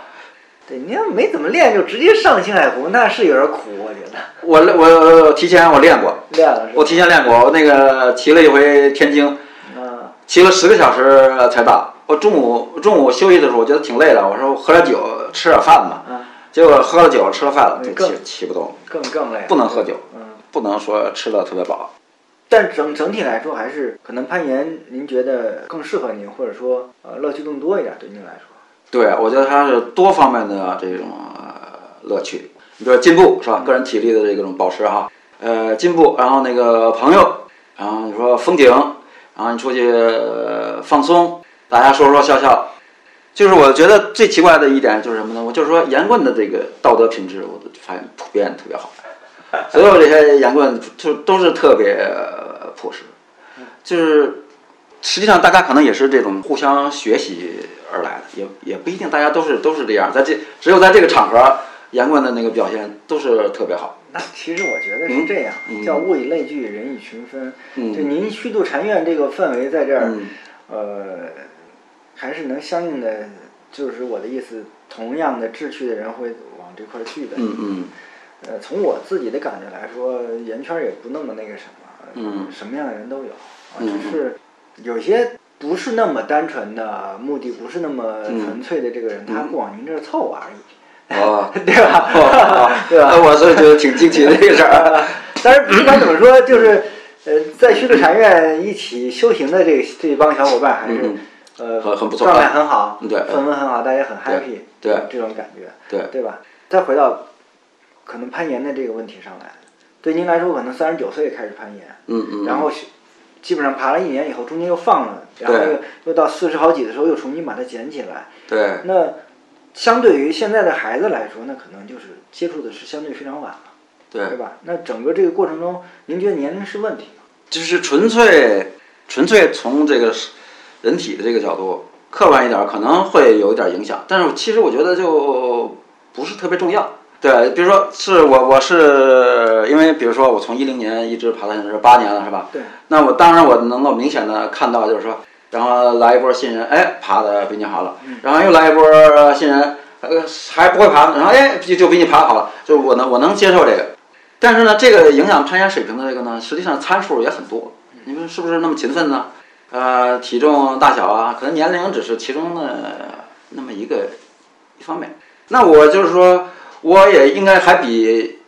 (laughs) 对，你要没怎么练就直接上青海湖，那是有点苦，我觉得。我我提前我练过。练了。我提前练过，我那个骑了一回天津。嗯。骑了十个小时才到。我中午中午休息的时候，我觉得挺累的。我说我喝点酒，吃点饭吧。结果喝了酒，吃了饭了，就起起不动。更更累。不能喝酒，不能说吃的特别饱。但整整体来说，还是可能攀岩，您觉得更适合您，或者说呃乐趣更多一点，对您来说。对，我觉得它是多方面的这种乐趣。你比如进步是吧？个人体力的这种保持哈，呃，进步，然后那个朋友，然后你说风景，然后你出去放松。大家说说笑笑，就是我觉得最奇怪的一点就是什么呢？我就是说严棍的这个道德品质，我都发现普遍特别好。(laughs) 所有这些严棍就都是特别朴实，就是实际上大家可能也是这种互相学习而来的，也也不一定大家都是都是这样。在这只有在这个场合，严棍的那个表现都是特别好。那其实我觉得是这样，叫物以类聚，人以群分。就您虚度禅院这个氛围在这儿，呃。还是能相应的，就是我的意思，同样的志趣的人会往这块去的。嗯嗯。呃，从我自己的感觉来说，圆圈也不那么那个什么，嗯，什么样的人都有，只是有些不是那么单纯的目的，不是那么纯粹的这个人，他不往您这儿凑而已。(laughs) 哦，对吧？对吧？我所以觉得挺惊奇的这个事儿。(laughs) 但是不管怎么说，就是呃，在虚度禅院一起修行的这这帮小伙伴还是。呃，很很不错，状态很好，对，氛围很好，大家很 happy，对，这种感觉，对，对吧？再回到可能攀岩的这个问题上来，对您来说，可能三十九岁开始攀岩，嗯嗯，然后基本上爬了一年以后，中间又放了，然后又又到四十好几的时候又重新把它捡起来，对，那相对于现在的孩子来说，那可能就是接触的是相对非常晚了，对，对吧？那整个这个过程中，您觉得年龄是问题吗？就是纯粹纯粹从这个。人体的这个角度，客观一点可能会有一点影响，但是其实我觉得就不是特别重要。对，比如说是我我是是因为比如说我从一零年一直爬到现在是八年了，是吧？对。那我当然我能够明显的看到，就是说，然后来一波新人，哎，爬的比你好了，嗯然后又来一波新人，呃，还不会爬，然后哎，就就比你爬得好了，就我能我能接受这个。但是呢，这个影响攀岩水平的这个呢，实际上参数也很多。你们是不是那么勤奋呢？呃，体重大小啊，可能年龄只是其中的那么一个一方面。那我就是说，我也应该还比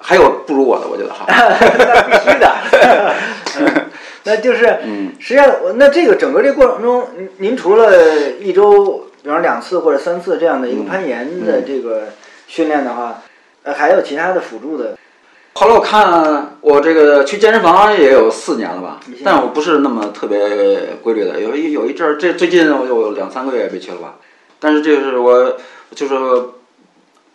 还有不如我的，我觉得哈。(laughs) 那必须的。(laughs) 嗯那就是，嗯实际上我那这个整个这过程中，您您除了一周，比方两次或者三次这样的一个嗯攀岩的这个训练的话，呃，还有其他的辅助的，后来我看我这个去健身房也有四年了吧但我不是那么特别规律的，有一有一阵儿，这最近我有两三个月没去了吧。但是这是我就是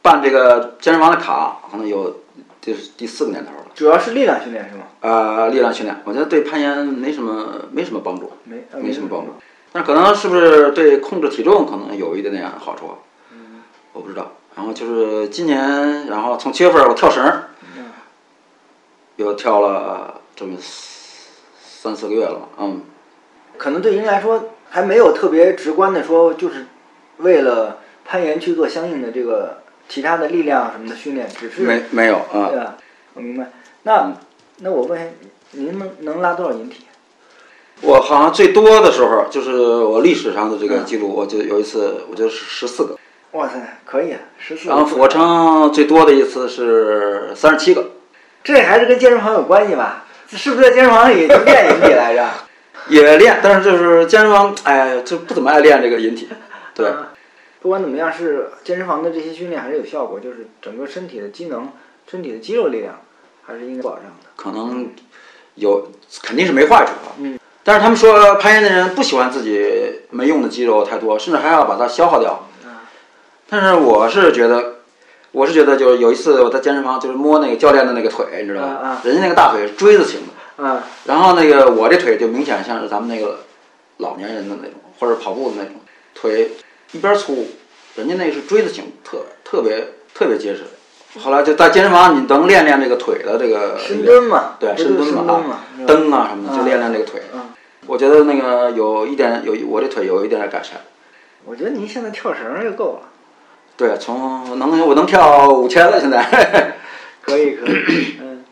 办这个健身房的卡，可能有这是第四个年头了。主要是力量训练是吗？呃，力量训练，我觉得对攀岩没什么没什么帮助，没，呃没什么帮助。但可能是不是对控制体重可能有一点点好处，嗯我不知道。然后就是今年，然后从七月份我跳绳跳了这么三四个月了吧，嗯，可能对您来说还没有特别直观的说，就是为了攀岩去做相应的这个其他的力量什么的训练，只是没没有啊对，吧？我明白。那嗯那我问您能能拉多少引体？我好像最多的时候就是我历史上的这个嗯记录，我就有一次我觉得是十四个，哇塞，可以啊，十四。然后俯卧撑最多的一次是三十七个，这还是跟健身房有关系吧？是不是在健身房里练引体来着？(laughs) 也练，但是就是健身房，哎，就不怎么爱练这个引体，对。嗯不管怎么样，是健身房的这些训练还是有效果，就是整个身体的机能、身体的肌肉力量还是应该保障的。可能有，肯定是没坏处啊。嗯。但是他们说攀岩的人不喜欢自己没用的肌肉太多，甚至还要把它消耗掉。嗯。但是我是觉得，我是觉得就是有一次我在健身房就是摸那个教练的那个腿，你知道吗？啊啊人家那个大腿是锥子型的，嗯然后那个我这腿就明显像是咱们那个老年人的那种，或者跑步的那种腿一边粗，人家那是锥子型，特特别特别结实。后来就在健身房，你能练练这个腿的这个深蹲嘛，对深蹲嘛蹬啊什么的，就嗯练练这个腿。嗯，我觉得那个有一点有我这腿有一点点改善。我觉得您现在跳绳就够了，对，从能我能跳五千了，现在。可以可以。嗯，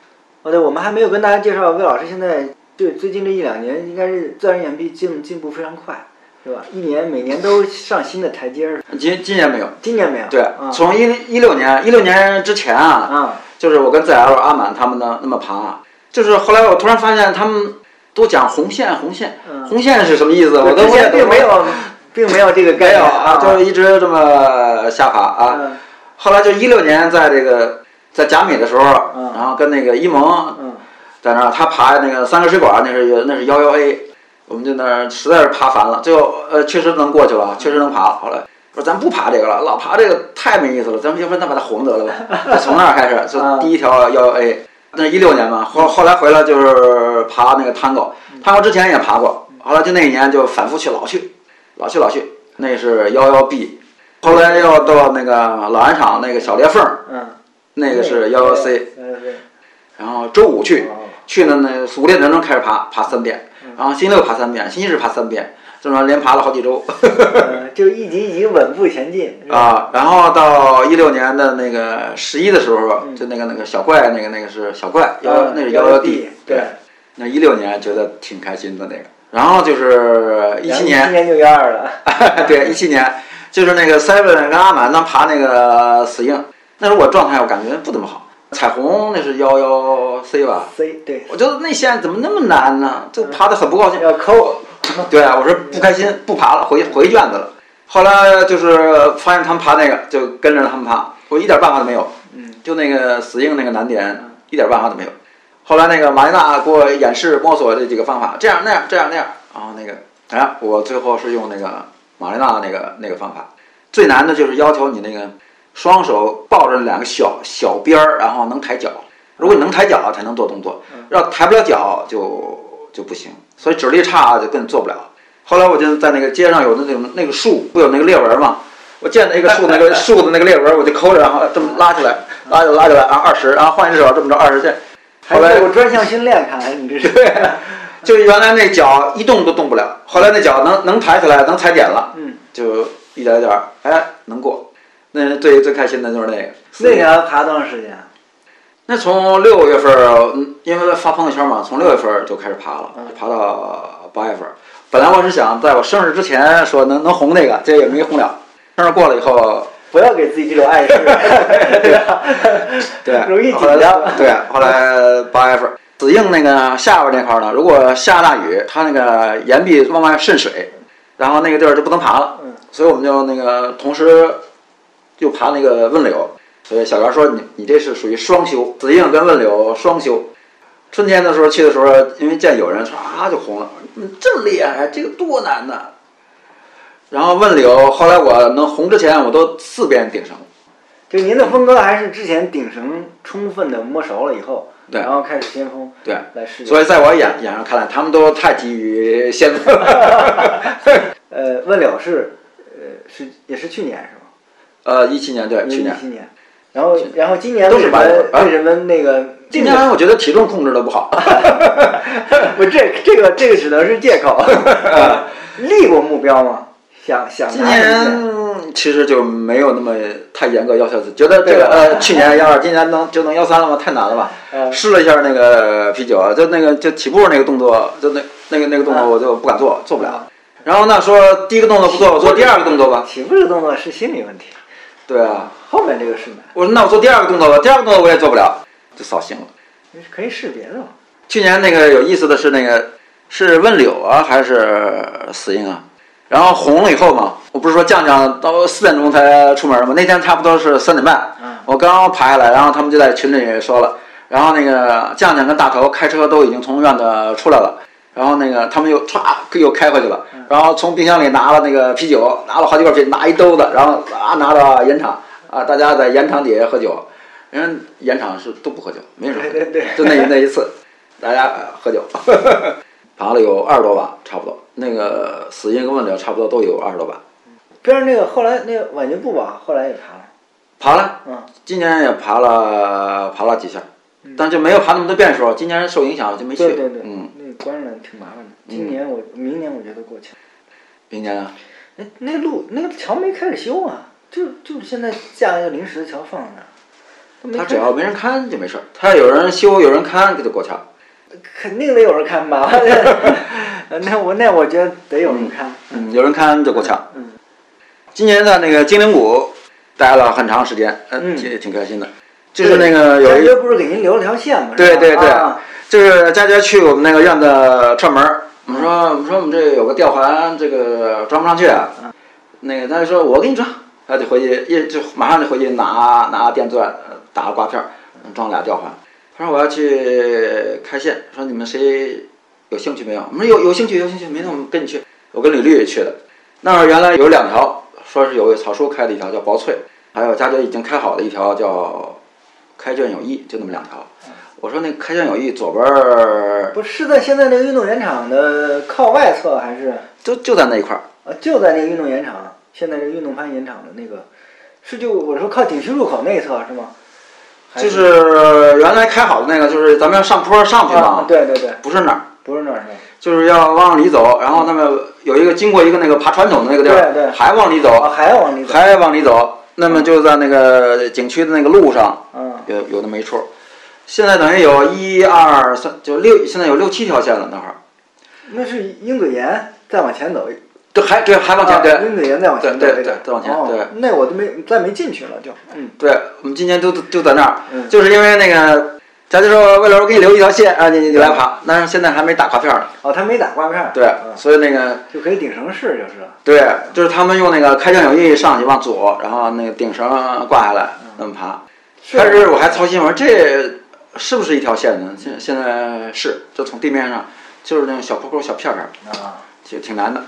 哦对，我们还没有跟大家介绍魏老师现在对最近这一两年应该是自然岩壁进进步非常快，是吧？一年每年都上新的台阶儿。今今年没有。今年没有。对啊，从一一六年一六年之前啊，嗯，就是我跟 ZL 阿满他们呢那么爬，就是后来我突然发现他们都讲红线红线，嗯红线是什么意思？我都之前不并没有，并没有这个概没有念啊，就是一直这么下爬啊。嗯后来就一六年在这个在甲米的时候，嗯然后跟那个一萌嗯在那儿，他爬那个三个水管，那是那是幺幺 A，我们就那儿实在是爬烦了，最后呃确实能过去了，确实能爬了。后来说咱不爬这个了，老爬这个太没意思了，咱们要不然咱把它红得了吧？(laughs) 就从那儿开始，就啊第一条幺幺 A，那一六年嘛，后后来回来就是爬那个 Tango，Tango 之前也爬过，后来就那一年就反复去，老去，老去老去，那是幺幺 B，后来又到那个老安厂那个小裂缝儿，嗯，那个是幺幺 C。然后周五去。哦去呢，那五点多钟开始爬，爬三遍，然后星期六爬三遍，星期日爬三遍，这么连爬了好几周。嗯，就一级一级稳步前进。啊，然后到一六年的那个十一的时候，嗯就那个那个小怪，那个那个是小怪幺啊那是幺幺 D，D，对。那一六年觉得挺开心的那个，然后就是一七一七，年就幺二了。对一七年，(laughs) 就是那个 Seven 跟阿满他爬那个死硬，那时候我状态我感觉不怎么好，彩虹那是幺幺 C 吧，C 对，我觉得那线怎么那么难呢？就爬的很不高兴。要抠。对啊，我说不开心，不爬了，回回卷子了。后来就是发现他们爬那个，就跟着他们爬，我一点办法都没有。嗯，就那个死硬那个难点，一点办法都没有。后来那个马丽娜给我演示摸索这几个方法，这样那样这样那样，然后那个哎，我最后是用那个马丽娜那个那个方法。最难的就是要求你那个双手抱着两个小小边儿，然后能抬脚。如果你能抬脚才能做动作，要抬不了脚就就不行。所以指力差就更做不了。后来我就在那个街上有的那种那个树不有那个裂纹嘛，我见那个树那个树的那个裂纹，我就抠着，然后这么拉起来，拉就拉起来，然后二十，然后换一只手这么着二十下。后来我专项训练，看来你这是。对，就原来那脚一动都动不了，后来那脚能能抬起来，能踩点了，嗯，就一点一点儿，哎，能过。那最最开心的就是那个。那你要爬多长时间啊？那从六月份因为发朋友圈嘛，从六月份儿就开始爬了，嗯爬到八月份儿。本来我是想在我生日之前说能能红那个，这也没红了。生日过了以后，不要给自己这种暗示，(laughs) 对吧？对，容易紧张。对，后来八月份儿，紫硬那个下边那块儿呢，如果下大雨，它那个岩壁往外渗水，然后那个地儿就不能爬了。嗯所以我们就那个同时就爬那个问柳。所以小袁说你你这是属于双修，紫硬跟问柳双修。春天的时候去的时候，因为见有人唰就红了，嗯，这么厉害，这个多难呐！然后问柳，后来我能红之前，我都四遍顶绳。就您的风格还是之前顶绳充分的摸熟了以后，对然后开始先锋对，来试。所以在我眼眼上看来，他们都太急于先锋了。(laughs) 呃，问柳是，呃，是也是去年是吗？呃，一七年对，去年一。七年。然后，然后今年都为什么是白为什么那个今年我觉得体重控制的不好。(laughs) 不，这这个这个只能是借口。(laughs) 立过目标吗？想想今年其实就没有那么太严格要求，觉得这个呃，去年幺二，今年能就能幺三了吗？太难了吧？呃试了一下那个啤酒，就那个就起步那个动作，就那那个那个动作我就不敢做，做不了。然后那说第一个动作不做，我做第二个动作吧。起步这个动作是心理问题，对啊，后面这个是难，我说那我做第二个动作吧，第二个动作我也做不了，就扫兴了。可以试别的嘛。去年那个有意思的是那个是问柳啊还是死硬啊？然后红了以后嘛，我不是说酱酱到四点钟才出门吗？那天差不多是三点半，嗯。我刚爬下来，然后他们就在群里说了，然后那个酱酱跟大头开车都已经从院子出来了，然后那个他们又歘又开回去了，然后从冰箱里拿了那个啤酒，拿了好几罐啤酒，拿一兜子，然后啊拿到盐场啊，大家在盐场底下喝酒，人盐场是都不喝酒，没人喝。酒，对对对。就那那一次，大家喝酒，(laughs) 爬了有二十多吧，差不多。那个死因跟问了差不多都有二十多把，边上那个后来那个晚节部吧，后来也爬了。爬了，嗯，今年也爬了爬了几下，但就没有爬那么多遍数。今年受影响就没去。对对对，嗯，那个关着挺麻烦的。今年我明年我觉得过去了。明年啊，那那路那个桥没开始修啊，就就现在架一个临时的桥放在那儿。他只要没人看就没事儿，他要有人修有人看，他就过桥。肯定得有人看吧？(laughs) 那我那我觉得得有人看。嗯，有人看就够呛。嗯，今年在那个精灵谷待了很长时间，嗯挺挺开心的。就是那个有一佳杰不是给您留了条线吗？对对对啊就是佳佳去我们那个院子串门儿，我们说我们说我们这有个吊环，这个装不上去啊。那个他就说我给你装，他就回去一就马上就回去拿拿电钻呃打个刮片，装俩吊环。他说我要去开线，说你们谁有兴趣没有？我们说有有兴趣有兴趣，明天我们跟你去。我跟李律去的，那儿原来有两条，说是有草叔开的一条叫薄翠，还有佳佳已经开好的一条叫开卷有益，就那么两条。我说那开卷有益左边儿不是在现在那个运动员场的靠外侧还是就就在那一块儿，啊？就在那个运动员场，现在这个运动攀岩场的那个，是就我说靠景区入口那一侧是吗？还就是。原来开好的那个，就是咱们要上坡上去啊嘛，，对对对，不是那儿，不是那儿是？就是要往里走，然后那么有一个经过一个那个爬传统的那个地儿，对对。还往里啊，走，还要往里走，还往里走，那么就在那个景区的那个路上嗯，有有那么一处，现在等于有一二三，就六，现在有六七条线了那会儿，那是鹰嘴岩再往前走，对，还对还往前啊对。鹰嘴岩再往前走对再往前哦对那我都没再没进去了就，嗯，对，我们今年都就在那儿，嗯就是因为那个，佳佳说为了我给你留一条线啊，你你你来爬，但是现在还没打挂片儿呢。哦，他没打挂片儿，对，嗯所以那个就可以顶绳试就是了，对，就是他们用那个开卷有益上去往左，然后那个顶绳挂下来那么爬。是开始我还操心，我说这是不是一条线呢？现现在是，就从地面上就是那种小坡坡、小片片儿，啊，就挺难的。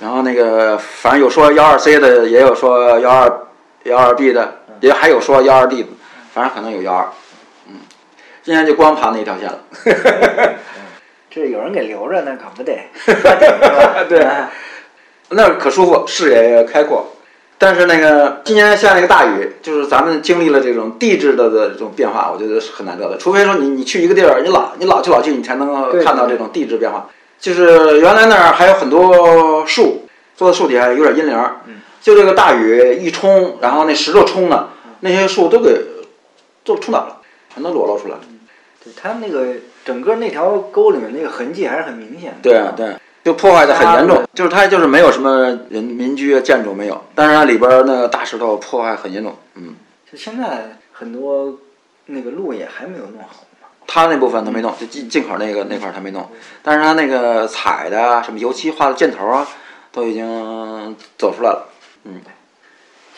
然后那个反正有说幺二 C 的，也有说幺二幺二 B 的，也还有说幺二 D 的，反正可能有幺二。嗯，今天就光爬那一条线了。(laughs) 这有人给留着，那可不得，(laughs) 对哎那儿可舒服，视野也开阔。但是那个今年下那个大雨，就是咱们经历了这种地质的的这种变化，我觉得是很难得的。除非说你你去一个地儿，你老你老去老去，你才能够看到这种地质变化。就是原来那儿还有很多树，坐在树底下有点阴凉儿，就这个大雨一冲，然后那石头冲的，那些树都给都冲倒了，全都裸露出来。了。对，它那个整个那条沟里面那个痕迹还是很明显的。对啊对，就破坏的很严重，就是它就是没有什么人民居啊建筑没有，但是它里边儿那个大石头破坏很严重，嗯。就现在很多那个路也还没有弄好嘛。它那部分他没弄，就进进口那个那块儿它没弄，但是他那个彩的啊，什么油漆画的箭头啊，都已经走出来了。嗯，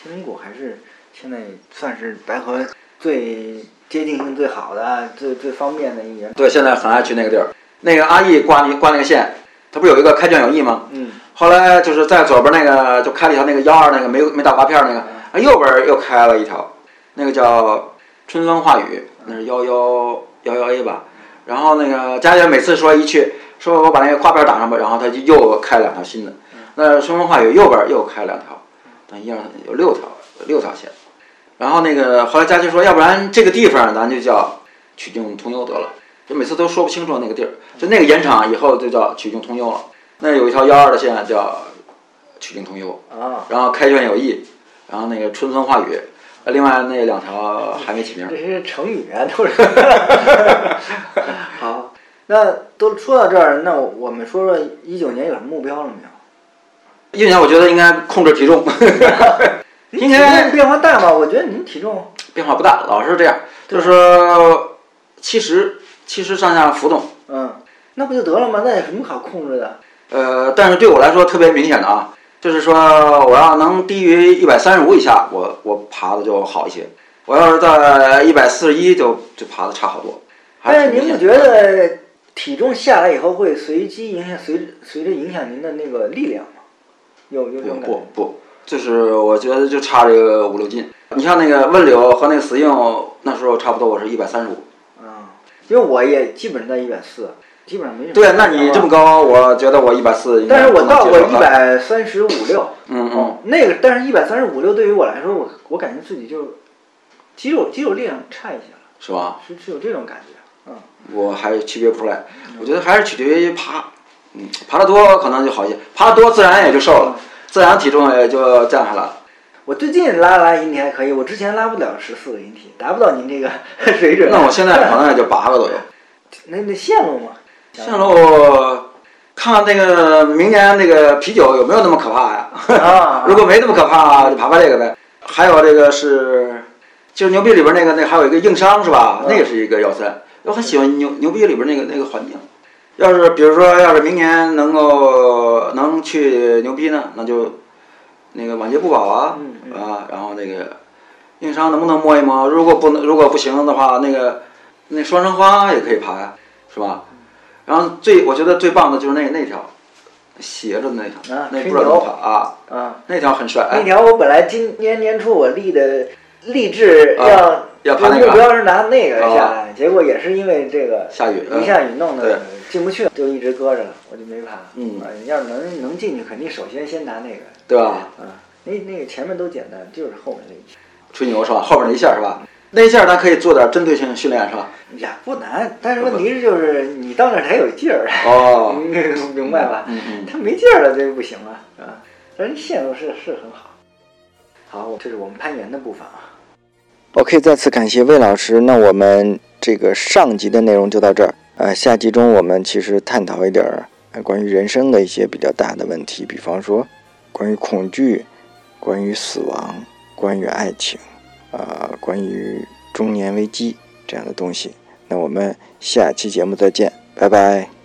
天灵谷还是现在算是白河最接近性最好的、最最方便的一个。对，现在很爱去那个地儿。那个阿义挂那挂那个线，他不是有一个开卷有益吗？嗯，后来就是在左边那个就开了一条那个幺二那个没没打刮片儿那个，啊右边又开了一条，那个叫春风化雨，那是幺幺幺幺 A 吧。然后那个佳姐每次说一去，说我把那个刮片儿打上吧，然后他就又开两条新的。那春风化雨右边又开两条，等一样有六条六条线。然后那个后来佳琪说，要不然这个地方咱就叫曲径通幽得了，就每次都说不清楚那个地儿，就那个盐场以后就叫曲径通幽了。那有一条幺二的线叫曲径通幽，啊，然后开卷有益，然后那个春风化雨，呃另外那两条还没起名这。些成语啊，都是。(laughs) 好，那都说到这儿，那我们说说一九年有什么目标了没有？一九年我觉得应该控制体重，(laughs) 应体重该变化大吗？我觉得您体重变化不大，老是这样，就是说七十七十上下浮动。嗯，那不就得了吗？那有什么好控制的？呃，但是对我来说特别明显的啊，就是说我要能低于一百三十五以下，我我爬的就好一些。我要是在一百四十一，就就爬的差好多。还但是挺明显您不觉得体重下来以后会随机影响随随着影响您的那个力量吗？有有这不种感觉不？不，就是我觉得就差这个五六斤。你像那个问柳和那个死硬，那时候差不多我是一百三十五。啊，因为我也基本在一百四，基本上没什么。对，那你这么，高，我觉得我一百四但是我到过一百三十五六。嗯嗯哦，那个，但是一百三十五六对于我来说，我我感觉自己就肌肉肌肉力量差一些了，是吧？是是有这种感觉。嗯，我还区别不出来，我觉得还是取决于爬，嗯，爬的多可能就好一些，爬的多自然也就瘦了，自然体重也就降下来了。我最近拉拉引体还可以，我之前拉不了十四个引体，达不到您这个 (laughs) 水准。那我现在可能也就八个左右。那那线路嘛，线路，看看那个明年那个啤酒有没有那么可怕呀？啊 (laughs) 如果没那么可怕，就爬爬这个呗。还有这个是，就是牛逼里边那个那还有一个硬伤是吧？嗯那个是一个要塞，我很喜欢牛牛逼里边那个那个环境。要是比如说，要是明年能够能去牛逼呢，那就那个晚节不保啊，嗯嗯啊，然后那个硬伤能不能摸一摸？如果不能，如果不行的话，那个那双生花也可以爬呀，是吧？然后最我觉得最棒的就是那那条斜着的那条，啊那不知道怎么啊，啊，那条很帅。哎，那条我本来今年年初我立的立志啊要要爬那个目标是拿那个哦下来，结果也是因为这个下雨嗯一下雨弄的进不去，就一直搁着了，我就没爬。嗯啊，要是能能进去，肯定首先先拿那个。对吧？啊，那那个前面都简单，就是后面那一下吹牛是吧？后边那一下是吧？那一下咱可以做点针对性训练是吧？也不难，但是问题是就是你到那儿才有劲儿，(laughs) 哦，明白吧？嗯嗯，他没劲儿了，这就不行了，啊。但是线路是是很好。好，这是我们攀岩的部分啊。OK，再次感谢魏老师。那我们这个上集的内容就到这儿。呃，下集中我们其实探讨一点关于人生的一些比较大的问题，比方说关于恐惧、关于死亡、关于爱情，啊，关于中年危机这样的东西。那我们下期节目再见，拜拜。